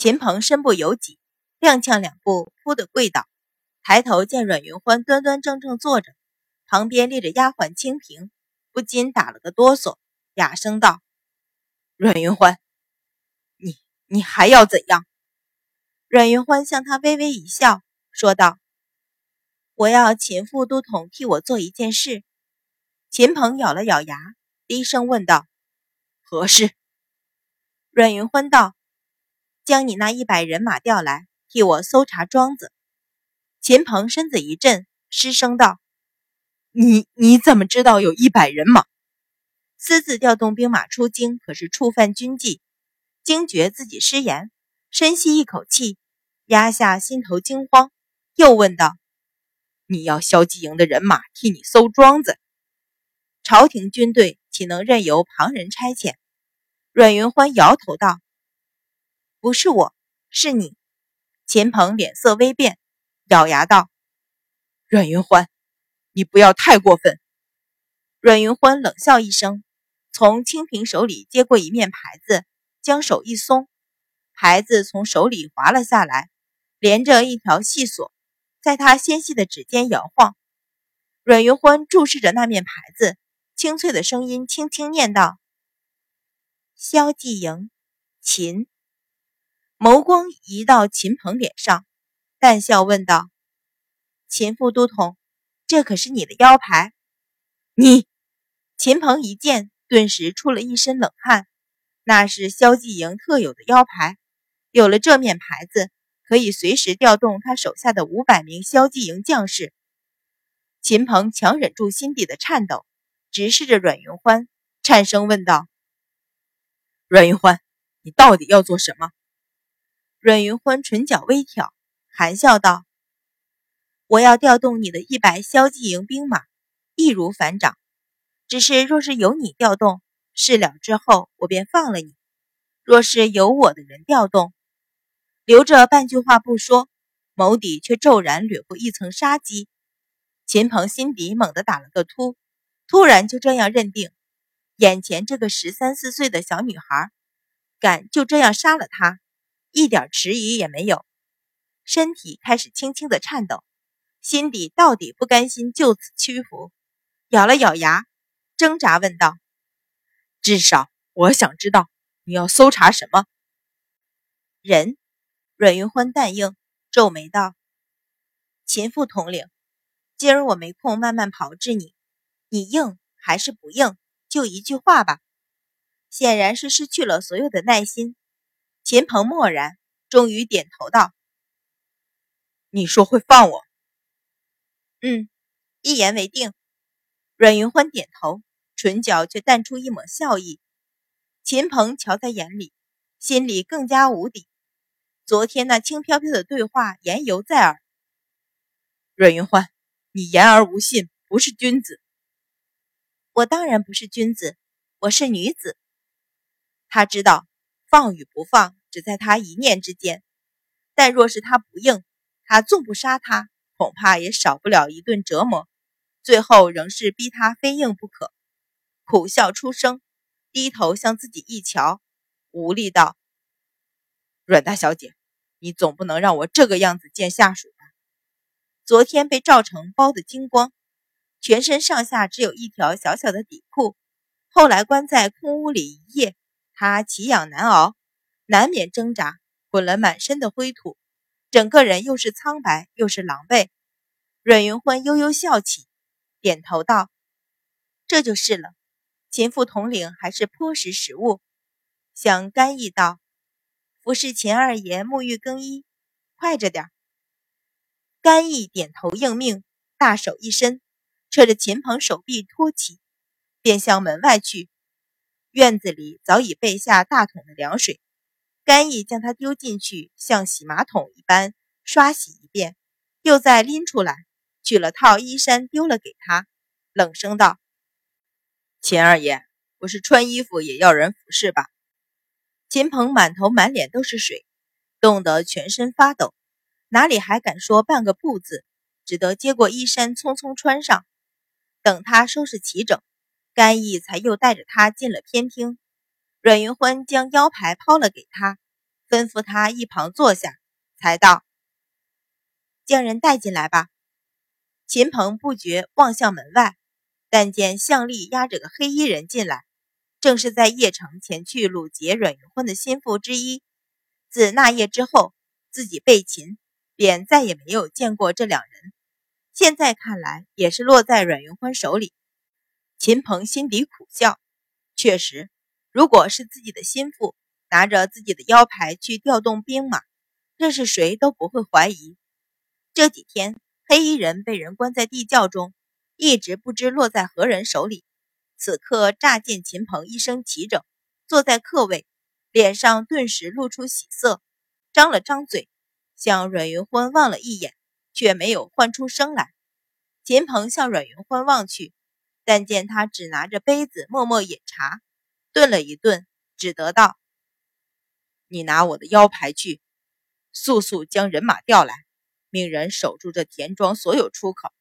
秦鹏身不由己，踉跄两步，扑的跪倒，抬头见阮云欢端端正正坐着，旁边立着丫鬟清平，不禁打了个哆嗦，哑声道：“阮云欢，你你还要怎样？”阮云欢向他微微一笑，说道：“我要秦副都统替我做一件事。”秦鹏咬了咬牙，低声问道：“何事？”阮云欢道。将你那一百人马调来，替我搜查庄子。秦鹏身子一震，失声道：“你你怎么知道有一百人马？私自调动兵马出京，可是触犯军纪。”惊觉自己失言，深吸一口气，压下心头惊慌，又问道：“你要萧继营的人马替你搜庄子？朝廷军队岂能任由旁人差遣？”阮云欢摇头道。不是我，是你。秦鹏脸色微变，咬牙道：“阮云欢，你不要太过分。”阮云欢冷笑一声，从清平手里接过一面牌子，将手一松，牌子从手里滑了下来，连着一条细索，在他纤细的指尖摇晃。阮云欢注视着那面牌子，清脆的声音轻轻念道：“萧继莹，秦。”眸光移到秦鹏脸上，淡笑问道：“秦副都统，这可是你的腰牌？”你，秦鹏一见，顿时出了一身冷汗。那是萧继营特有的腰牌，有了这面牌子，可以随时调动他手下的五百名萧继营将士。秦鹏强忍住心底的颤抖，直视着阮云欢，颤声问道：“阮云欢，你到底要做什么？”阮云欢唇角微挑，含笑道：“我要调动你的一百萧骑营兵马，易如反掌。只是若是由你调动，事了之后我便放了你；若是由我的人调动，留着半句话不说，眸底却骤然掠过一层杀机。”秦鹏心底猛地打了个突，突然就这样认定，眼前这个十三四岁的小女孩，敢就这样杀了他？一点迟疑也没有，身体开始轻轻的颤抖，心底到底不甘心就此屈服，咬了咬牙，挣扎问道：“至少我想知道你要搜查什么人？”阮云欢淡应，皱眉道：“秦副统领，今儿我没空慢慢炮制你，你应还是不应？就一句话吧。”显然是失去了所有的耐心。秦鹏默然，终于点头道：“你说会放我？嗯，一言为定。”阮云欢点头，唇角却淡出一抹笑意。秦鹏瞧在眼里，心里更加无底。昨天那轻飘飘的对话，言犹在耳。阮云欢，你言而无信，不是君子。我当然不是君子，我是女子。他知道放与不放。只在他一念之间，但若是他不应，他纵不杀他，恐怕也少不了一顿折磨。最后仍是逼他非应不可。苦笑出声，低头向自己一瞧，无力道：“阮大小姐，你总不能让我这个样子见下属吧？昨天被赵成包得精光，全身上下只有一条小小的底裤。后来关在空屋里一夜，他奇痒难熬。”难免挣扎，滚了满身的灰土，整个人又是苍白又是狼狈。阮云欢悠悠笑起，点头道：“这就是了。秦副统领还是颇识时务。”向甘毅道：“服侍秦二爷沐浴更衣，快着点。”甘毅点头应命，大手一伸，扯着秦鹏手臂托起，便向门外去。院子里早已备下大桶的凉水。甘毅将他丢进去，像洗马桶一般刷洗一遍，又再拎出来，取了套衣衫丢了给他，冷声道：“秦二爷，不是穿衣服也要人服侍吧？”秦鹏满头满脸都是水，冻得全身发抖，哪里还敢说半个不字，只得接过衣衫匆匆穿上。等他收拾齐整，甘毅才又带着他进了偏厅。阮云欢将腰牌抛了给他，吩咐他一旁坐下，才道：“将人带进来吧。”秦鹏不觉望向门外，但见向丽押着个黑衣人进来，正是在邺城前去掳劫阮云欢的心腹之一。自那夜之后，自己被擒，便再也没有见过这两人。现在看来，也是落在阮云欢手里。秦鹏心底苦笑，确实，如果是自己的心腹。拿着自己的腰牌去调动兵马，这是谁都不会怀疑。这几天，黑衣人被人关在地窖中，一直不知落在何人手里。此刻乍见秦鹏一身齐整，坐在客位，脸上顿时露出喜色，张了张嘴，向阮云欢望了一眼，却没有唤出声来。秦鹏向阮云欢望去，但见他只拿着杯子默默饮茶，顿了一顿，只得道。你拿我的腰牌去，速速将人马调来，命人守住这田庄所有出口。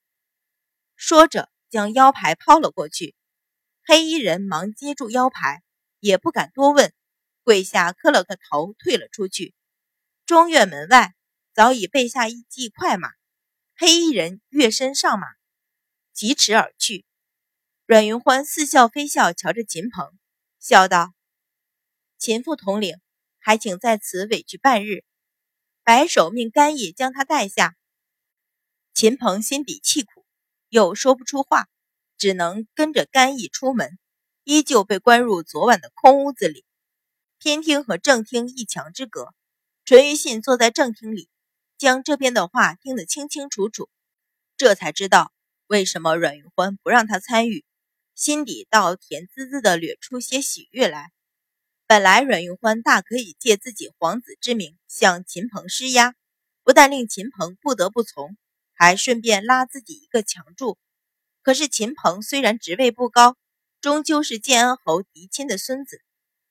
说着，将腰牌抛了过去。黑衣人忙接住腰牌，也不敢多问，跪下磕了个头，退了出去。庄院门外早已备下一骑快马，黑衣人跃身上马，疾驰而去。阮云欢似笑非笑，瞧着秦鹏，笑道：“秦副统领。”还请在此委屈半日，白首命甘义将他带下。秦鹏心底气苦，又说不出话，只能跟着甘邑出门，依旧被关入昨晚的空屋子里。偏厅和正厅一墙之隔，淳于信坐在正厅里，将这边的话听得清清楚楚，这才知道为什么阮云欢不让他参与，心底倒甜滋滋的掠出些喜悦来。本来阮云欢大可以借自己皇子之名向秦鹏施压，不但令秦鹏不得不从，还顺便拉自己一个强助。可是秦鹏虽然职位不高，终究是建安侯嫡亲的孙子，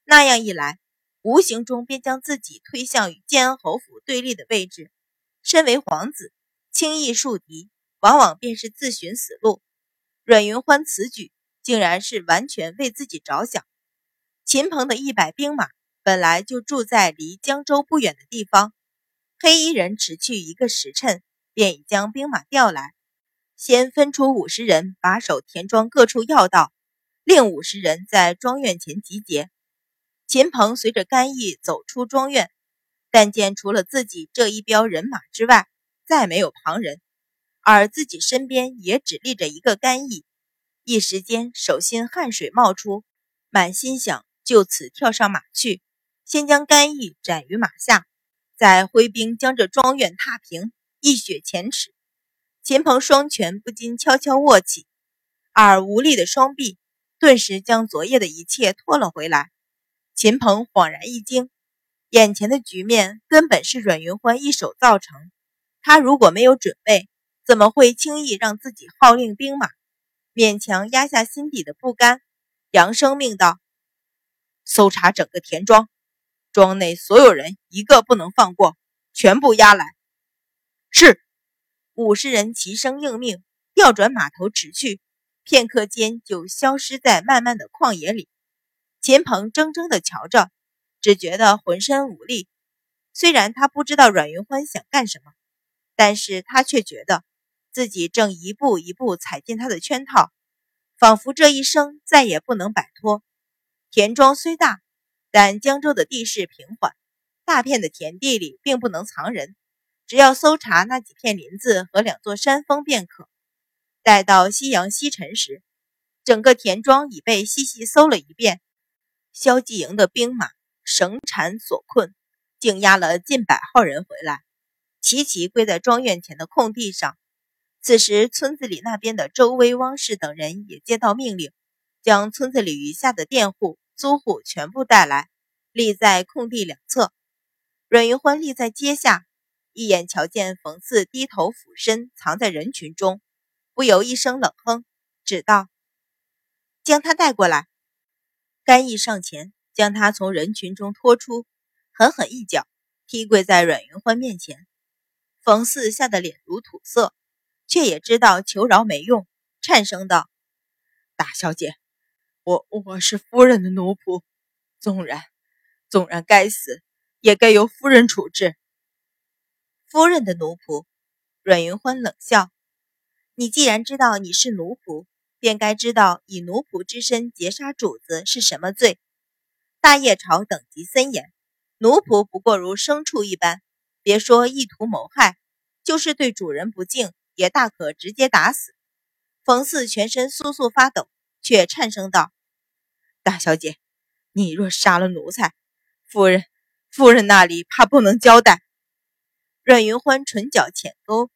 那样一来，无形中便将自己推向与建安侯府对立的位置。身为皇子，轻易树敌，往往便是自寻死路。阮云欢此举，竟然是完全为自己着想。秦鹏的一百兵马本来就住在离江州不远的地方，黑衣人迟去一个时辰，便已将兵马调来。先分出五十人把守田庄各处要道，另五十人在庄院前集结。秦鹏随着甘义走出庄院，但见除了自己这一彪人马之外，再没有旁人，而自己身边也只立着一个甘义，一时间手心汗水冒出，满心想。就此跳上马去，先将甘义斩于马下，再挥兵将这庄院踏平，一雪前耻。秦鹏双拳不禁悄悄握起，而无力的双臂顿时将昨夜的一切拖了回来。秦鹏恍然一惊，眼前的局面根本是阮云欢一手造成。他如果没有准备，怎么会轻易让自己号令兵马？勉强压下心底的不甘，扬声命道。搜查整个田庄，庄内所有人一个不能放过，全部押来。是，五十人齐声应命，调转马头驰去，片刻间就消失在漫漫的旷野里。秦鹏怔怔地瞧着，只觉得浑身无力。虽然他不知道阮云欢想干什么，但是他却觉得自己正一步一步踩进他的圈套，仿佛这一生再也不能摆脱。田庄虽大，但江州的地势平缓，大片的田地里并不能藏人，只要搜查那几片林子和两座山峰便可。待到夕阳西沉时，整个田庄已被细细搜了一遍。萧继营的兵马绳缠所困，竟押了近百号人回来，齐齐跪在庄院前的空地上。此时，村子里那边的周威、汪氏等人也接到命令。将村子里余下的佃户、租户全部带来，立在空地两侧。阮云欢立在阶下，一眼瞧见冯四低头俯身藏在人群中，不由一声冷哼，只道：“将他带过来。”甘义上前将他从人群中拖出，狠狠一脚踢跪在阮云欢面前。冯四吓得脸如土色，却也知道求饶没用，颤声道：“大小姐。”我我是夫人的奴仆，纵然纵然该死，也该由夫人处置。夫人的奴仆，阮云欢冷笑：“你既然知道你是奴仆，便该知道以奴仆之身劫杀主子是什么罪。大业朝等级森严，奴仆不过如牲畜一般，别说意图谋害，就是对主人不敬，也大可直接打死。”冯四全身簌簌发抖，却颤声道：“大小姐，你若杀了奴才，夫人，夫人那里怕不能交代。”阮云欢唇角浅勾，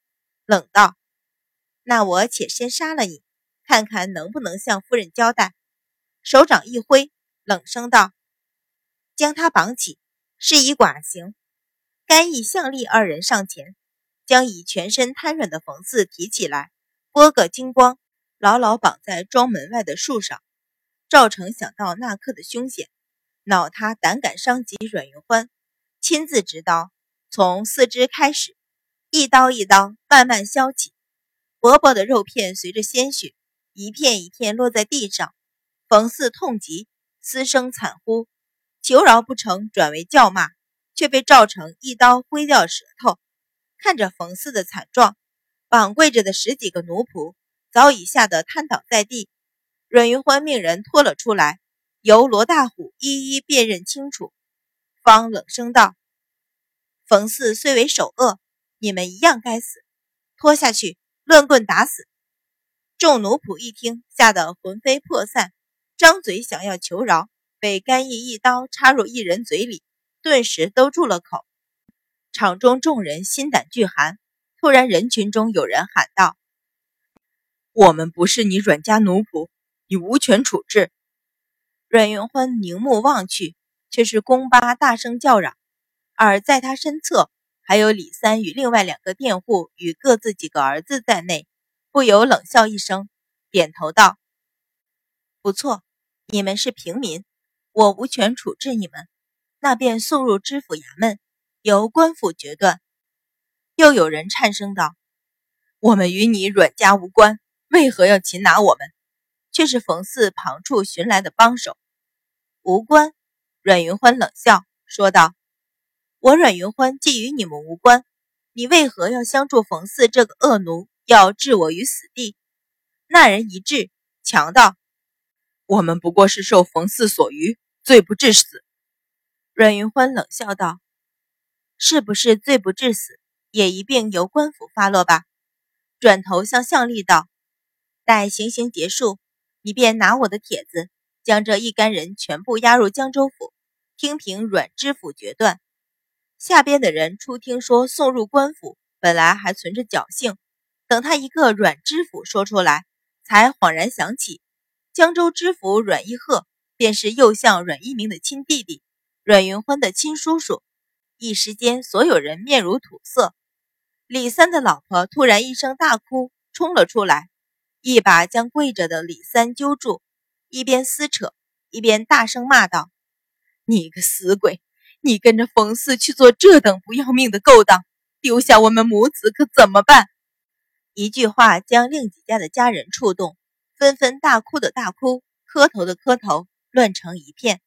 冷道：“那我且先杀了你，看看能不能向夫人交代。”手掌一挥，冷声道：“将他绑起，施以剐刑。”甘义、向丽二人上前，将已全身瘫软的冯四提起来，拨个精光，牢牢绑在庄门外的树上。赵成想到那刻的凶险，恼他胆敢伤及阮云欢，亲自执刀。从四肢开始，一刀一刀慢慢削起，薄薄的肉片随着鲜血一片一片落在地上。冯四痛极，嘶声惨呼，求饶不成，转为叫骂，却被赵成一刀挥掉舌头。看着冯四的惨状，绑跪着的十几个奴仆早已吓得瘫倒在地。阮云欢命人拖了出来，由罗大虎一一辨认清楚，方冷声道。冯四虽为首恶，你们一样该死。拖下去，乱棍打死。众奴仆一听，吓得魂飞魄散，张嘴想要求饶，被甘义一刀插入一人嘴里，顿时都住了口。场中众人心胆俱寒。突然，人群中有人喊道：“我们不是你阮家奴仆，你无权处置。”阮云欢凝目望去，却是宫巴大声叫嚷。而在他身侧，还有李三与另外两个佃户与各自几个儿子在内，不由冷笑一声，点头道：“不错，你们是平民，我无权处置你们，那便送入知府衙门，由官府决断。”又有人颤声道：“我们与你阮家无关，为何要擒拿我们？”却是冯四旁处寻来的帮手。无关。阮云欢冷笑说道。我阮云欢既与你们无关，你为何要相助冯四这个恶奴，要置我于死地？那人一掷，强道：“我们不过是受冯四所愚，罪不至死。”阮云欢冷笑道：“是不是罪不至死，也一并由官府发落吧？”转头向向丽道：“待行刑结束，你便拿我的帖子，将这一干人全部押入江州府，听凭阮知府决断。”下边的人初听说送入官府，本来还存着侥幸，等他一个阮知府说出来，才恍然想起，江州知府阮一鹤便是右相阮一鸣的亲弟弟，阮云欢的亲叔叔。一时间，所有人面如土色。李三的老婆突然一声大哭，冲了出来，一把将跪着的李三揪住，一边撕扯，一边大声骂道：“你个死鬼！”你跟着冯四去做这等不要命的勾当，丢下我们母子可怎么办？一句话将另几家的家人触动，纷纷大哭的大哭，磕头的磕头，乱成一片。